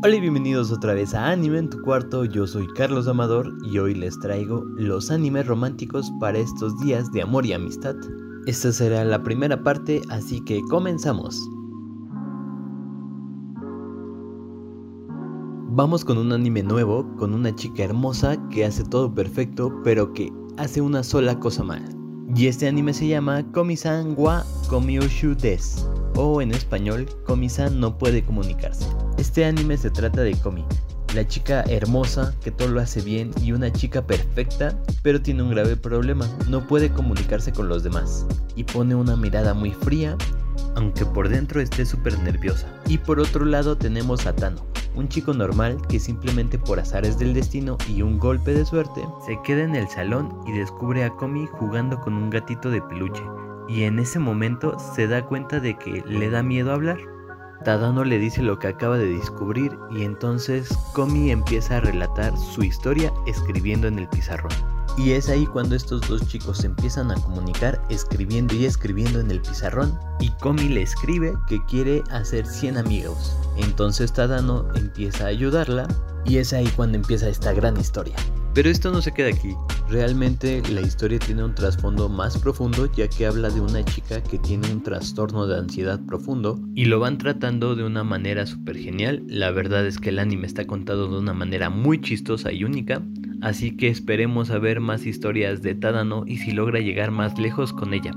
Hola y bienvenidos otra vez a Anime en tu cuarto, yo soy Carlos Amador y hoy les traigo los animes románticos para estos días de amor y amistad. Esta será la primera parte, así que comenzamos. Vamos con un anime nuevo, con una chica hermosa que hace todo perfecto, pero que hace una sola cosa mal. Y este anime se llama Komi-san wa Komiushu des, o en español, Komi-san no puede comunicarse. Este anime se trata de Komi, la chica hermosa que todo lo hace bien y una chica perfecta, pero tiene un grave problema, no puede comunicarse con los demás y pone una mirada muy fría, aunque por dentro esté súper nerviosa. Y por otro lado tenemos a Tano, un chico normal que simplemente por azares del destino y un golpe de suerte se queda en el salón y descubre a Komi jugando con un gatito de peluche y en ese momento se da cuenta de que le da miedo hablar. Tadano le dice lo que acaba de descubrir y entonces Komi empieza a relatar su historia escribiendo en el pizarrón. Y es ahí cuando estos dos chicos se empiezan a comunicar escribiendo y escribiendo en el pizarrón y Komi le escribe que quiere hacer 100 amigos. Entonces Tadano empieza a ayudarla y es ahí cuando empieza esta gran historia. Pero esto no se queda aquí. Realmente la historia tiene un trasfondo más profundo ya que habla de una chica que tiene un trastorno de ansiedad profundo y lo van tratando de una manera súper genial. La verdad es que el anime está contado de una manera muy chistosa y única. Así que esperemos a ver más historias de Tadano y si logra llegar más lejos con ella.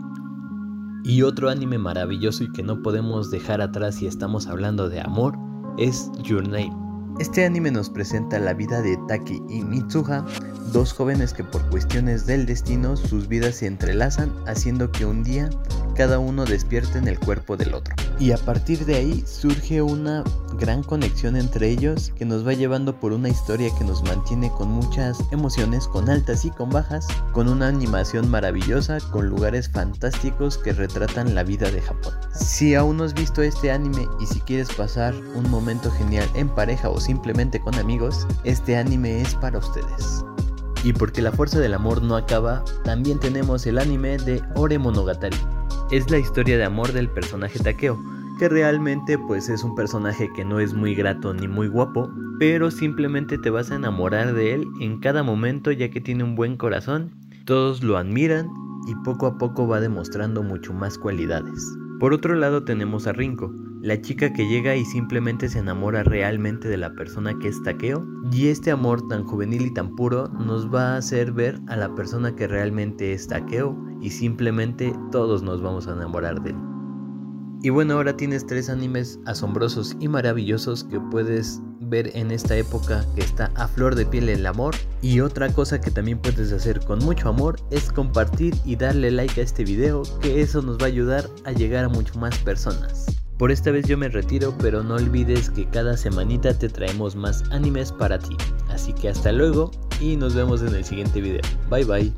Y otro anime maravilloso y que no podemos dejar atrás si estamos hablando de amor es Your Name. Este anime nos presenta la vida de Taki y Mitsuha, dos jóvenes que por cuestiones del destino sus vidas se entrelazan haciendo que un día cada uno despierte en el cuerpo del otro. Y a partir de ahí surge una gran conexión entre ellos que nos va llevando por una historia que nos mantiene con muchas emociones, con altas y con bajas, con una animación maravillosa, con lugares fantásticos que retratan la vida de Japón. Si aún no has visto este anime y si quieres pasar un momento genial en pareja o simplemente con amigos, este anime es para ustedes. Y porque la fuerza del amor no acaba, también tenemos el anime de Ore Monogatari. Es la historia de amor del personaje Takeo, que realmente pues es un personaje que no es muy grato ni muy guapo, pero simplemente te vas a enamorar de él en cada momento ya que tiene un buen corazón, todos lo admiran y poco a poco va demostrando mucho más cualidades. Por otro lado tenemos a Rinko, la chica que llega y simplemente se enamora realmente de la persona que es Takeo, y este amor tan juvenil y tan puro nos va a hacer ver a la persona que realmente es Takeo y simplemente todos nos vamos a enamorar de él. Y bueno, ahora tienes tres animes asombrosos y maravillosos que puedes ver en esta época que está a flor de piel el amor. Y otra cosa que también puedes hacer con mucho amor es compartir y darle like a este video, que eso nos va a ayudar a llegar a mucho más personas. Por esta vez yo me retiro, pero no olvides que cada semanita te traemos más animes para ti. Así que hasta luego y nos vemos en el siguiente video. Bye bye.